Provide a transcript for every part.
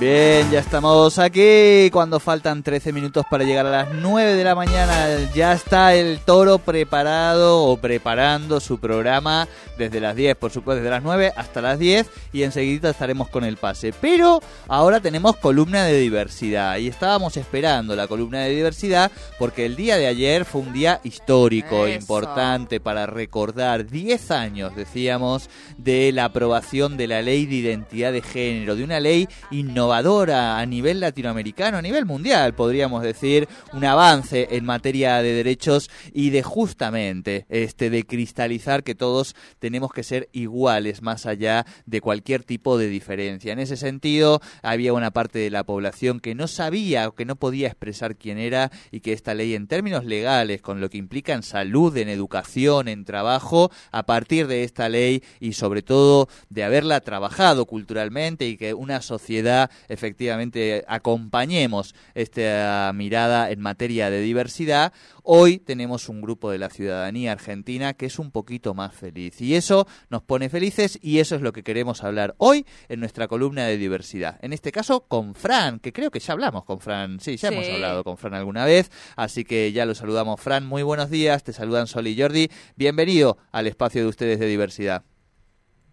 Bien, ya estamos aquí. Cuando faltan 13 minutos para llegar a las 9 de la mañana, ya está el toro preparado o preparando su programa desde las 10, por supuesto, desde las 9 hasta las 10 y enseguida estaremos con el pase. Pero ahora tenemos columna de diversidad y estábamos esperando la columna de diversidad porque el día de ayer fue un día histórico, Eso. importante para recordar 10 años, decíamos, de la aprobación de la ley de identidad de género, de una ley innovadora a nivel latinoamericano, a nivel mundial, podríamos decir, un avance en materia de derechos y de justamente este de cristalizar que todos tenemos que ser iguales más allá de cualquier tipo de diferencia. En ese sentido, había una parte de la población que no sabía o que no podía expresar quién era y que esta ley en términos legales, con lo que implica en salud, en educación, en trabajo, a partir de esta ley y sobre todo de haberla trabajado culturalmente y que una sociedad efectivamente acompañemos esta mirada en materia de diversidad, hoy tenemos un grupo de la ciudadanía argentina que es un poquito más feliz y eso nos pone felices y eso es lo que queremos hablar hoy en nuestra columna de diversidad. En este caso con Fran, que creo que ya hablamos con Fran, sí, ya Sí. hemos hablado con Fran alguna vez, así que ya lo saludamos Fran, muy buenos días, te saludan Sol y Jordi, bienvenido al espacio de ustedes de diversidad.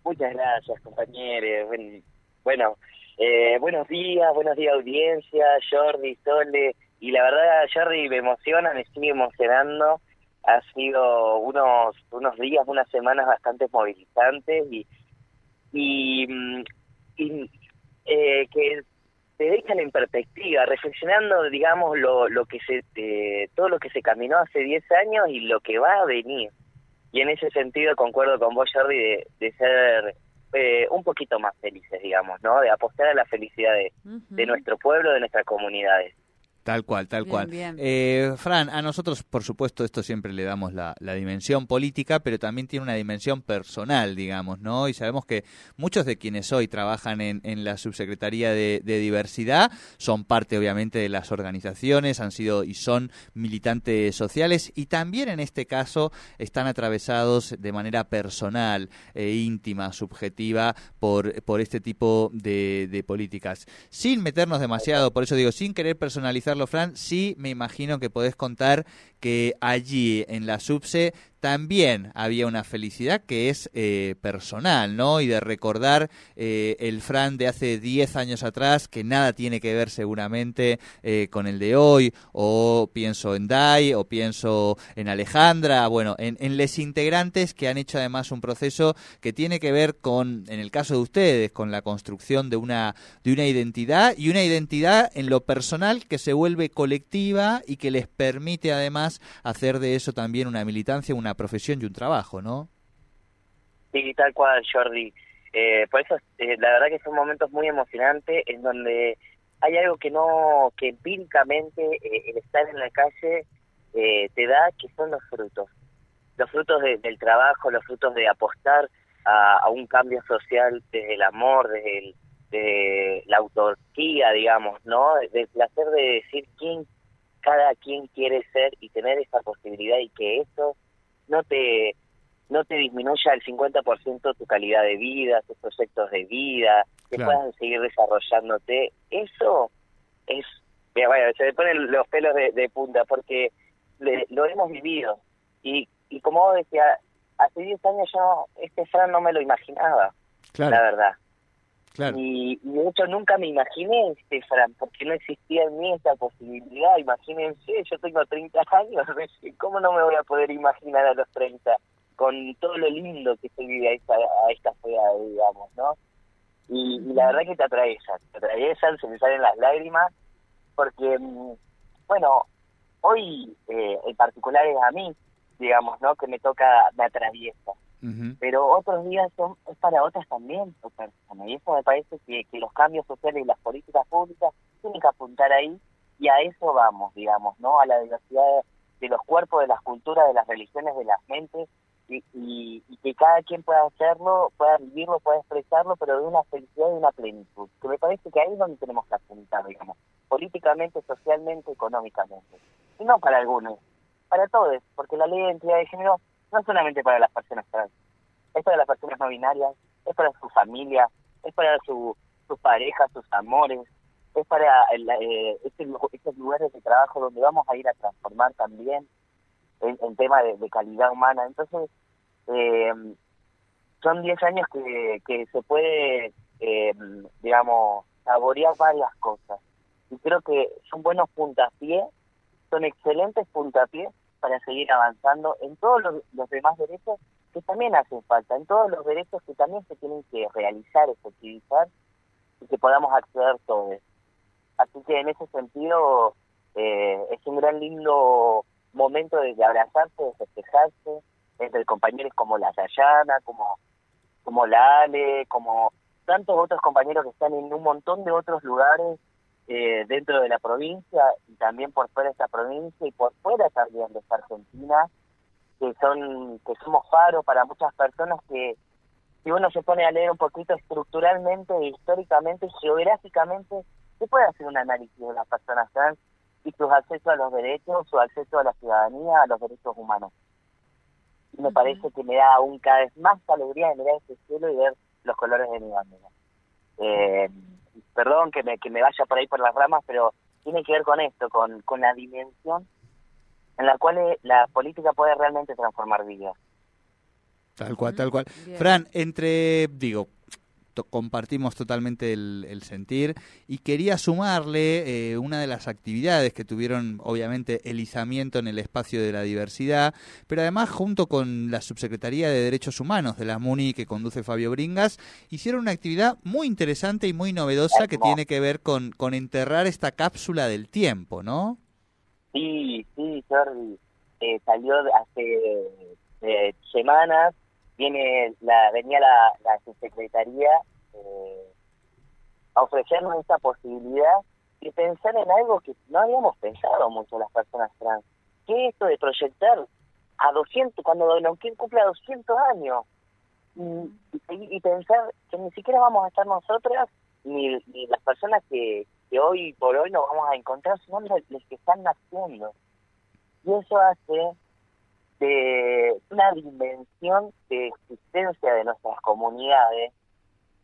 Muchas gracias, compañeros. Buen- Bueno, eh, buenos días, buenos días, audiencia, Jordi, Sole. Y la verdad, Jordi, me emociona, me sigue emocionando. Ha sido unos unos días, unas semanas bastante movilizantes y, y, mm, eh, que te dejan en perspectiva, reflexionando, digamos, lo, lo que se eh, todo lo que se caminó hace 10 años y lo que va a venir. Y en ese sentido concuerdo con vos, Jordi, de, ser un poquito más felices, digamos, ¿no? De apostar a la felicidad de, de nuestro pueblo, de nuestras comunidades. Tal cual, tal Bien, cual. bien. Eh, Fran, a nosotros, por supuesto, esto siempre le damos la, la dimensión política, pero también tiene una dimensión personal, digamos, ¿no? Y sabemos que muchos de quienes hoy trabajan en, en la subsecretaría de, de diversidad son parte, obviamente, de las organizaciones, han sido y son militantes sociales y también en este caso están atravesados de manera personal, e íntima, subjetiva por, por este tipo de, de políticas. Sin meternos demasiado, por eso digo, sin querer personalizarlo, Fran, sí me imagino que podés contar que allí en la subse también había una felicidad que es eh, personal, ¿no? Y de recordar eh, el Fran de hace 10 años atrás, que nada tiene que ver seguramente eh, con el de hoy, o pienso en Dai, o pienso en Alejandra, bueno, en, en les integrantes que han hecho además un proceso que tiene que ver con, en el caso de ustedes, con la construcción de una, de una identidad y una identidad en lo personal que se vuelve colectiva y que les permite además hacer de eso también una militancia, una profesión y un trabajo, ¿no? Sí, tal cual, Jordi. Eh, por eso, eh, la verdad que son momentos muy emocionantes en donde hay algo que no, que empíricamente eh, el estar en la calle eh, te da, que son los frutos. Los frutos de- del trabajo, los frutos de apostar a, un cambio social desde el amor, desde el- de la autarquía, digamos, ¿no? Del placer de decir quién cada quien quiere ser y tener esa posibilidad y que eso no te no te disminuya el 50% tu calidad de vida, tus proyectos de vida, que Claro. puedan seguir desarrollándote. Eso es, mira, vaya, se me ponen los pelos de, de punta porque le- lo hemos vivido. Y, y como vos decías, hace 10 años yo este Fran no me lo imaginaba, la verdad. Y, y de hecho nunca me imaginé este Fran, porque no existía en mí esta posibilidad. Imagínense, yo tengo 30 años, ¿cómo no me voy a poder imaginar a los 30 con todo lo lindo que se vive a esta, a esta edad, digamos, ¿no? Y, y la verdad que te atraviesan, te atraviesan, se me salen las lágrimas, porque, mm, bueno, hoy eh, en particular es a mí, digamos, ¿no? Que me toca, me atraviesa Pero otros días son es para otras también su persona. y eso me parece que, que los cambios sociales y las políticas públicas tienen que apuntar ahí y a eso vamos digamos no a la diversidad de, de los cuerpos de las culturas de las religiones de las mentes y, y, y que cada quien pueda hacerlo pueda vivirlo pueda expresarlo pero de una felicidad y una plenitud que me parece que ahí es donde tenemos que apuntar digamos políticamente socialmente económicamente y no para algunos para todos porque la ley de identidad de género no solamente para las personas trans, es para las personas no binarias, es para su familia, es para su, sus parejas, sus amores, es para eh, este estos lugares de trabajo donde vamos a ir a transformar también en, tema de, calidad humana. Entonces, eh, son 10 años que, que se puede, eh, digamos, saborear varias cosas. Y creo que son buenos puntapiés, son excelentes puntapiés para seguir avanzando en todos los, demás derechos que también hacen falta, en todos los derechos que también se tienen que realizar, efectivizar y que podamos acceder todos. Así que en ese sentido eh, es un gran lindo momento de, abrazarse, de festejarse, entre compañeros como la Yayana, como, como la Ale, como tantos otros compañeros que están en un montón de otros lugares eh, dentro de la provincia y también por fuera de esta provincia y por fuera también de esta Argentina, que son que somos faro para muchas personas que si uno se pone a leer un poquito estructuralmente, históricamente, geográficamente, se puede hacer un análisis de las personas trans y sus accesos a los derechos, su acceso a la ciudadanía, a los derechos humanos. Y me parece que me da aún cada vez más alegría de mirar este cielo y ver los colores de mi bandera. Eh, perdón que me, que me vaya por ahí por las ramas, pero tiene que ver con esto, con, con la dimensión en la cual eh, la política puede realmente transformar vidas. Tal cual, tal cual. Fran, entre, digo, compartimos totalmente el, sentir y quería sumarle eh, una de las actividades que tuvieron obviamente el izamiento en el espacio de la diversidad, pero además junto con la Subsecretaría de Derechos Humanos de la MUNI que conduce Fabio Bringas, hicieron una actividad muy interesante y muy novedosa que tiene que ver con, con enterrar esta cápsula del tiempo, ¿no? Sí, sí, Jordi. Eh, salió hace eh, semanas viene la venía la, la subsecretaría eh, a ofrecernos esta posibilidad de pensar en algo que no habíamos pensado mucho las personas trans. ¿Qué es esto de proyectar a 200, cuando Neuquén cumpla 200 años? Y, y, pensar que ni siquiera vamos a estar nosotras, ni, ni las personas que, que hoy por hoy nos vamos a encontrar, son los, los que están naciendo. Y eso hace de una dimensión de existencia de nuestras comunidades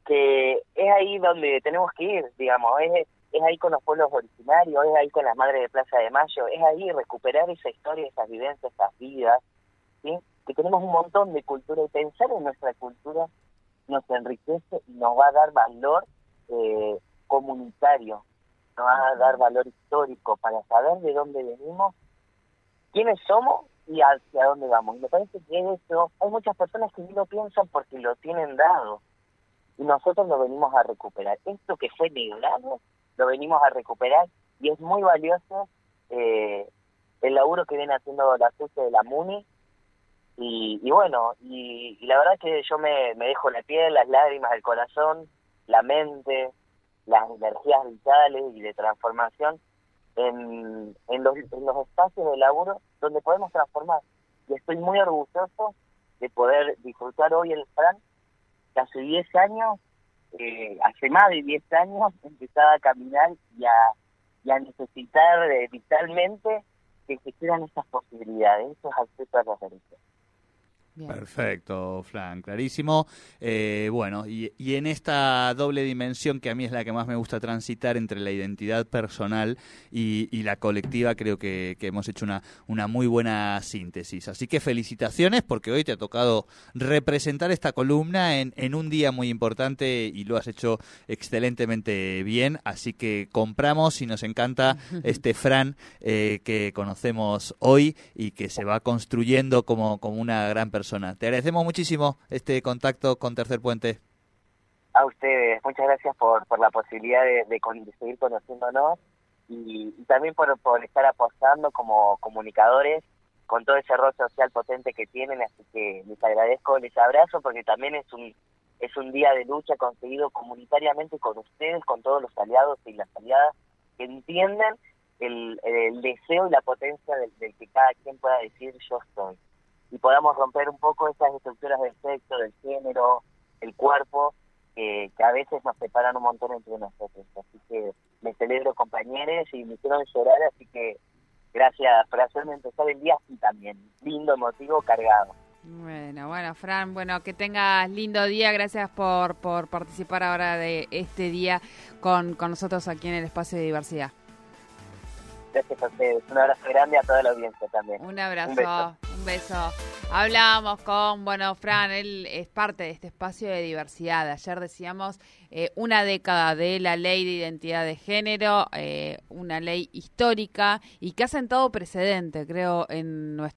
que es ahí donde tenemos que ir, digamos, es, es ahí con los pueblos originarios, es ahí con las madres de Plaza de Mayo, es ahí recuperar esa historia, esas vivencias, esas vidas, ¿sí? que tenemos un montón de cultura y pensar en nuestra cultura nos enriquece y nos va a dar valor eh, comunitario, nos va a dar valor histórico para saber de dónde venimos, quiénes somos y hacia dónde vamos. Y me parece que eso, hay muchas personas que no lo piensan porque lo tienen dado. Y nosotros lo venimos a recuperar. Esto que fue negado, lo venimos a recuperar y es muy valioso eh, el laburo que viene haciendo la gente de la MUNI. Y, y bueno, y, la verdad que yo me dejo la piel, las lágrimas, el corazón, la mente, las energías vitales y de transformación en, en, los, en los espacios de laburo donde podemos transformar. Y estoy muy orgulloso de poder disfrutar hoy el Fran, que hace 10 años, eh, hace más de 10 años, empezaba a caminar y a, y a necesitar eh, vitalmente que existieran estas posibilidades, esos accesos a los Perfecto, Fran, clarísimo. Eh, bueno, y, en esta doble dimensión que a mí es la que más me gusta transitar entre la identidad personal y, la colectiva, creo que, hemos hecho una, una muy buena síntesis. Así que felicitaciones porque hoy te ha tocado representar esta columna en, en un día muy importante y lo has hecho excelentemente bien. Así que compramos y nos encanta este Fran eh, que conocemos hoy y que se va construyendo como, como una gran persona te agradecemos muchísimo este contacto con Tercer Puente. A ustedes, muchas gracias por, por la posibilidad de, seguir conociéndonos y, también por, por estar apostando como comunicadores con todo ese rol social potente que tienen, así que les agradezco, les abrazo porque también es un es un día de lucha conseguido comunitariamente con ustedes, con todos los aliados y las aliadas que entienden el, el deseo y la potencia del, del que cada quien pueda decir yo estoy y podamos romper un poco esas estructuras del sexo, del género, el cuerpo, que, a veces nos separan un montón entre nosotros. Así que me celebro compañeros y me hicieron llorar, así que gracias por hacerme empezar el día así también, lindo, emotivo, cargado. Bueno, bueno, Fran, bueno, que tengas lindo día. Gracias por, por participar ahora de este día con, con nosotros aquí en el Espacio de Diversidad. Gracias a ustedes. Un abrazo grande a toda la audiencia también. Un abrazo, un beso. Hablamos con, bueno, Fran, él es parte de este espacio de diversidad. Ayer decíamos eh, una década de la ley de identidad de género, eh, una ley histórica y que ha sentado precedente, creo, en nuestro